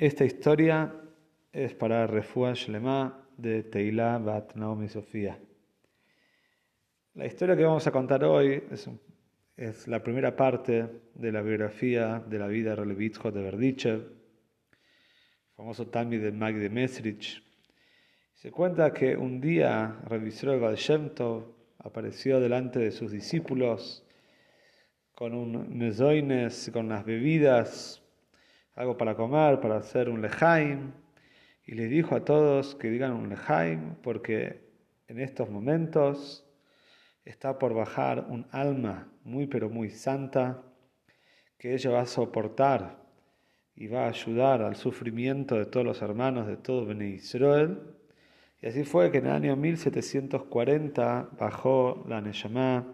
Esta historia es para Refua Shlema de Teilá Bat Naomi Sofía. La historia que vamos a contar hoy es, la primera parte de la biografía de la vida de Relevitjo de Berdichev, famoso Tami de Mag de Mesrich. Se cuenta que un día revisó el Shem apareció delante de sus discípulos con un mesoines, con las bebidas algo para comer, para hacer un lejaim, y les dijo a todos que digan un lejaim, porque en estos momentos está por bajar un alma muy pero muy santa, que ella va a soportar y va a ayudar al sufrimiento de todos los hermanos de todo Bene Israel. Y así fue que en el año 1740 bajó la Neshama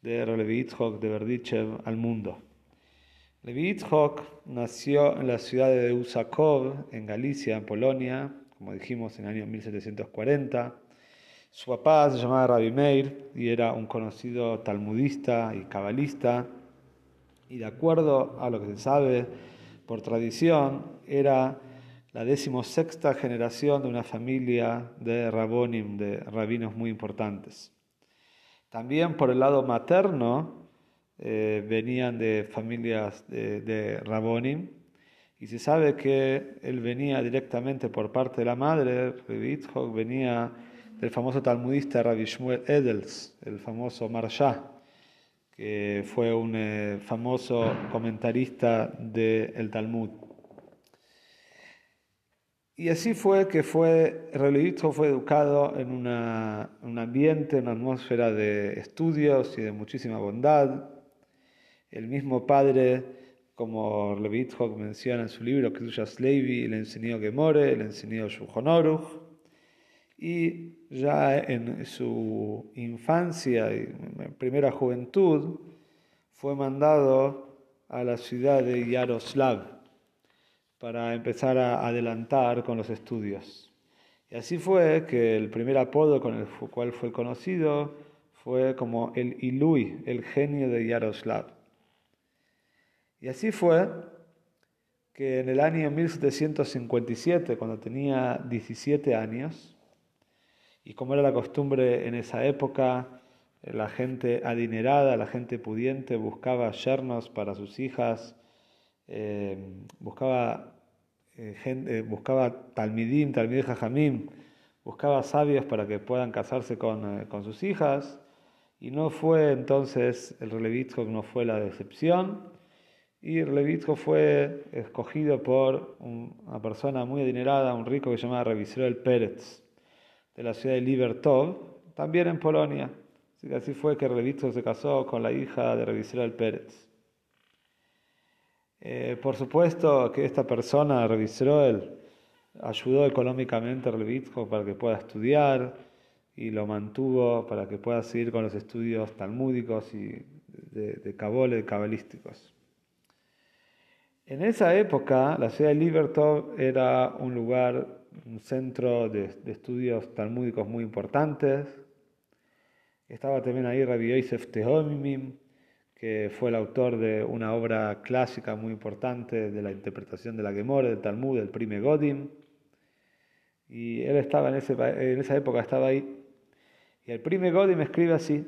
de Relevitzhok de Berdichev al mundo. Levi nació en la ciudad de Usakov, en Galicia, en Polonia, como dijimos en el año 1740. Su papá se llamaba Rabbi Meir y era un conocido talmudista y cabalista. Y de acuerdo a lo que se sabe por tradición, era la decimosexta generación de una familia de rabonim, de rabinos muy importantes. También por el lado materno, eh, venían de familias de, de, Rabonim, y se sabe que él venía directamente por parte de la madre, Revitzhok venía del famoso talmudista Rabbi Shmuel Edels, el famoso Marsha, que fue un eh, famoso comentarista del Talmud. Y así fue que fue, fue educado en un ambiente, una atmósfera de estudios y de muchísima bondad. El mismo padre, como Levitzhok menciona en su libro Kedusha Levi, le enseñó Gemore, le enseñó Shuhonoruch, y ya en su infancia y primera juventud fue mandado a la ciudad de Yaroslav para empezar a adelantar con los estudios. Y así fue que el primer apodo con el cual fue conocido fue como el Ilui, el genio de Yaroslav. Y así fue que en el año 1757, cuando tenía 17 años, y como era la costumbre en esa época, la gente adinerada, la gente pudiente buscaba yernos para sus hijas, eh, buscaba, eh, gente, buscaba talmidim, talmid jajamim, buscaba sabios para que puedan casarse con, eh, con sus hijas, y no fue entonces el relevitco, no fue la decepción, y Levitko fue escogido por una persona muy adinerada, un rico que se llamaba Revisrel Pérez, de la ciudad de Libertov, también en Polonia. Así, que así fue que Levitko se casó con la hija de Revisrel Pérez. Eh, por supuesto que esta persona, Revisrel, ayudó económicamente a Levitko para que pueda estudiar y lo mantuvo para que pueda seguir con los estudios talmúdicos y de, de cabalísticos. En esa época, la ciudad de Libertov era un lugar, un centro de, estudios talmúdicos muy importantes. Estaba también ahí Rabbi Yosef Tehomimim, que fue el autor de una obra clásica muy importante de la interpretación de la Gemora, del Talmud, del Prime Godim. Y él estaba en, en esa época, estaba ahí. Y el Prime Godim escribe así,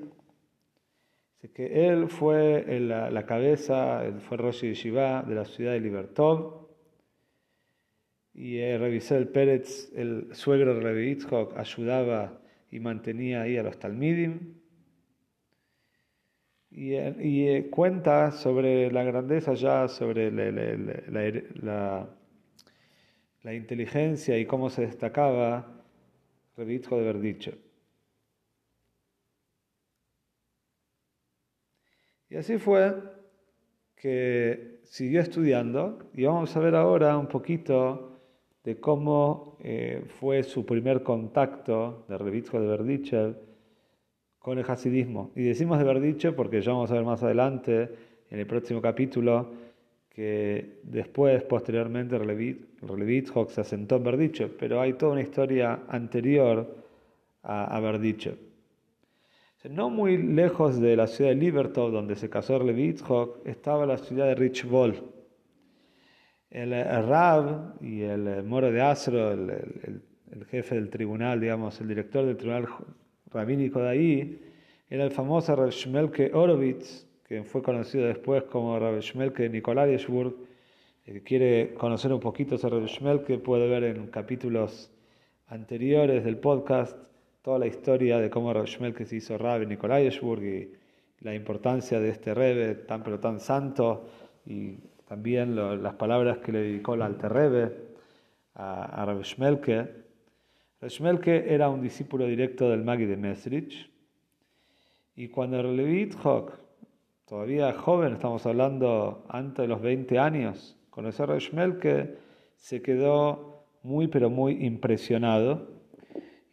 que él fue la, cabeza, fue Rosh Yeshiva de la ciudad de Libertov, y eh, revisé el Pérez, el suegro de Rabbi ayudaba y mantenía ahí a los Talmidim. Y, eh, y eh, cuenta sobre la grandeza ya, sobre la, la, inteligencia y cómo se destacaba Rabbi Yitzhak de haber Y así fue que siguió estudiando y vamos a ver ahora un poquito de cómo eh, fue su primer contacto de Revitjo de Berdichev con el hasidismo. Y decimos de Berdichev porque ya vamos a ver más adelante, en el próximo capítulo, que después, posteriormente, Relevitchok se asentó en Berdichev, pero hay toda una historia anterior a, a Berdichev. No muy lejos de la ciudad de Libertov, donde se casó Relevitchok, estaba la ciudad de Richvol el, Rab y el Moro de Asro, el, jefe del tribunal, digamos, el director del tribunal rabínico de ahí, era el famoso Rav Shmelke Orovitz, que fue conocido después como Rav Shmelke Nikolaieshburg. El que quiere conocer un poquito sobre Rav Shmelke puede ver en capítulos anteriores del podcast toda la historia de cómo Rav Shmelke se hizo Rab en Nikolaieshburg y la importancia de este Rebbe tan pero tan santo y también las palabras que le dedicó el Alterrebe a, a Rav Shmelke. Shmelke era un discípulo directo del Magi de Mesrich, y cuando Levitzhok, todavía joven, estamos hablando antes de los 20 años, conoció a Rav Shmelke, se quedó muy pero muy impresionado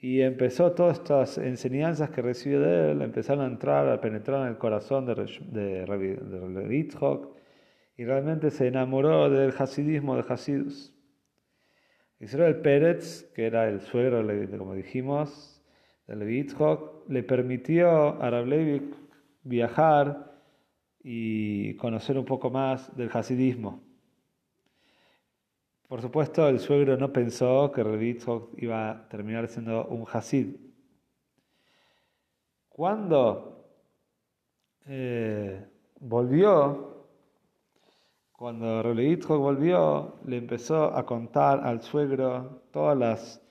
y empezó todas estas enseñanzas que recibió de él, empezaron a entrar, a penetrar en el corazón de, de, de y realmente se enamoró del hasidismo de Hasidus. Israel Pérez, que era el suegro, como dijimos, de Levi le permitió a Rablevi viajar y conocer un poco más del hasidismo. Por supuesto, el suegro no pensó que Levi iba a terminar siendo un hasid. Cuando eh, volvió cuando Relevitjo volvió, le empezó a contar al suegro todas las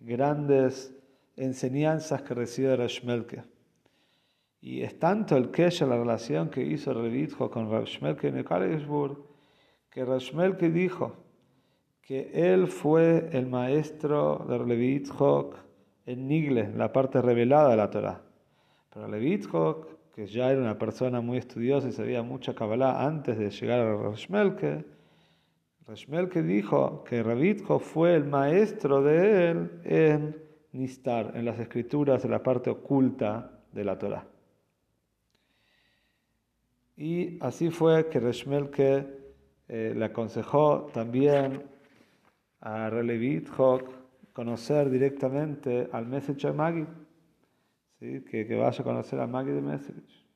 grandes enseñanzas que recibió Rashmelke. Y es tanto el que la relación que hizo Relevitjo con Rashmelke en Karlsburg, que Rashmelke dijo que él fue el maestro de Relevitjo en Nigle, la parte revelada de la Torah. Pero Relevitjo que ya era una persona muy estudiosa y sabía mucha Kabbalah antes de llegar a Rashmelke, Rashmelke dijo que Rabitjo fue el maestro de él en Nistar, en las escrituras de la parte oculta de la Torah. Y así fue que Rashmelke eh, le aconsejó también a Relevitjo conocer directamente al Message Magi que, vaya a conocer a Maggie de Mesrich.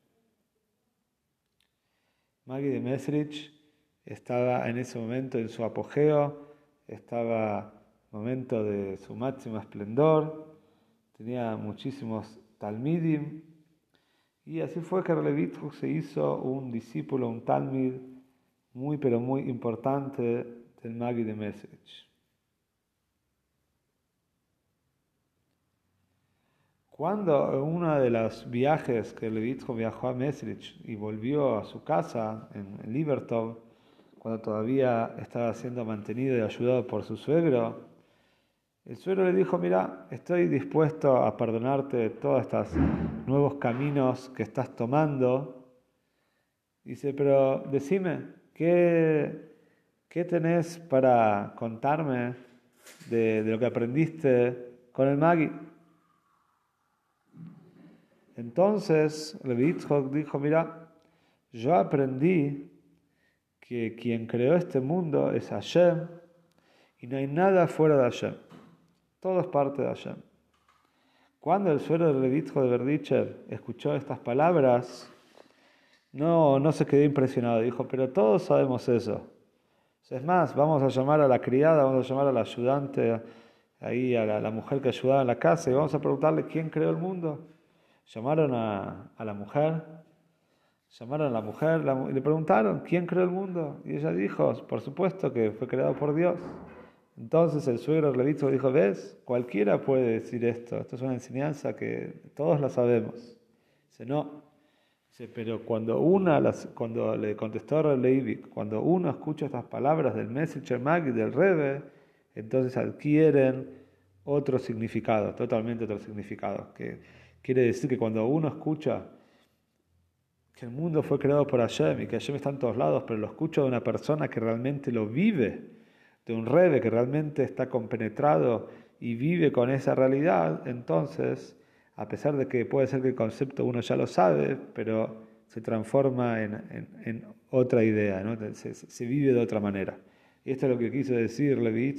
Maggie de Mesrich estaba en ese momento en su apogeo, estaba en momento de su máximo esplendor, tenía muchísimos talmidim, y así fue que Relevitruk se hizo un discípulo, un talmid muy pero muy importante del Magui de Mesrich. Cuando en uno de los viajes que Levitjo viajó a Mesrich y volvió a su casa en Libertov, cuando todavía estaba siendo mantenido y ayudado por su suegro, el suegro le dijo, mira, estoy dispuesto a perdonarte todos estos nuevos caminos que estás tomando. Dice, pero decime, ¿qué, qué tenés para contarme de, de lo que aprendiste con el Magui? Entonces Levitzhok dijo, mira, yo aprendí que quien creó este mundo es Hashem y no hay nada fuera de Hashem. Todo es parte de Hashem. Cuando el suelo de Levitzhok de Berdichev escuchó estas palabras, no, no se quedó impresionado. Dijo, pero todos sabemos eso. Es más, vamos a llamar a la criada, vamos a llamar a la ayudante, ahí a la, la mujer que ayudaba en la casa y vamos a preguntarle quién creó el mundo. Llamaron a, la mujer, llamaron a la mujer y le preguntaron, ¿quién creó el mundo? Y ella dijo, por supuesto que fue creado por Dios. Entonces el suegro Levitzo dijo, ¿ves? Cualquiera puede decir esto, esto es una enseñanza que todos la sabemos. Dice, no. Dice, pero cuando una, cuando le contestó a Levi, cuando uno escucha estas palabras del Messenger Mag y del Rebe, entonces adquieren otro significado, totalmente otro significado. Que Quiere decir que cuando uno escucha que el mundo fue creado por Hashem y que Hashem está en todos lados, pero lo escucha de una persona que realmente lo vive de un rebe que realmente está compenetrado y vive con esa realidad, entonces, a pesar de que puede ser que el concepto uno ya lo sabe, pero se transforma en, otra idea, ¿no? se, vive de otra manera. Y esto es lo que quiso decir Levi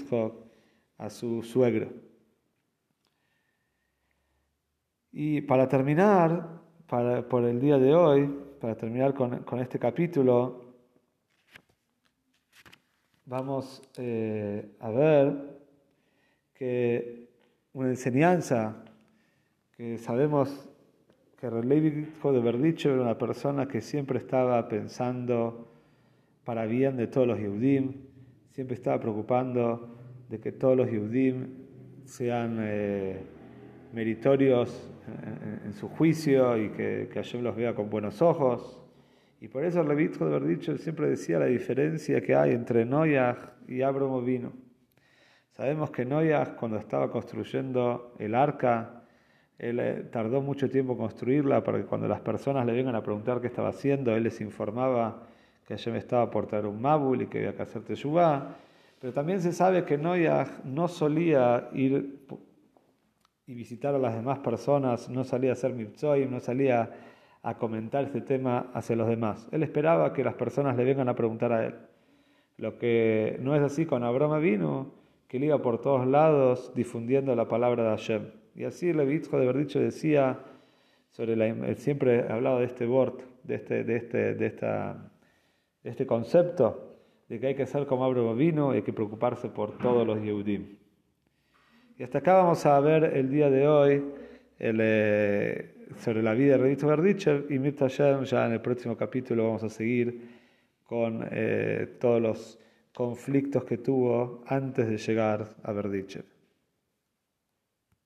a su suegro. Y para terminar, para, por el día de hoy, para terminar con, con este capítulo, vamos eh, a ver que una enseñanza que sabemos que Levi de Verdicho era una persona que siempre estaba pensando para bien de todos los Yehudim, siempre estaba preocupando de que todos los Yehudim sean eh, meritorios en, su juicio y que, que Hashem los vea con buenos ojos. Y por eso haber dicho siempre decía la diferencia que hay entre Noyaj y Abraham vino. Sabemos que Noyaj cuando estaba construyendo el arca, él eh, tardó mucho tiempo en construirla para que cuando las personas le vengan a preguntar qué estaba haciendo, él les informaba que me estaba por traer un mabul y que había que hacer teshuvah. Pero también se sabe que Noyaj no solía ir y visitar a las demás personas, no salía a hacer mitzvah, no salía a comentar este tema hacia los demás. Él esperaba que las personas le vengan a preguntar a él. Lo que no es así con Abraham vino, que él iba por todos lados difundiendo la palabra de Hashem. Y así Levitzko de Verdicho decía, sobre la, siempre hablado de este bord, de este, de este, de esta, este concepto, de que hay que ser como Abraham vino y hay que preocuparse por todos los Yehudim. Y hasta acá vamos a ver el día de hoy eh, sobre la vida de Redito Verdichev y Mirta ya en el próximo capítulo vamos a seguir con eh, todos los conflictos que tuvo antes de llegar a Verdichev.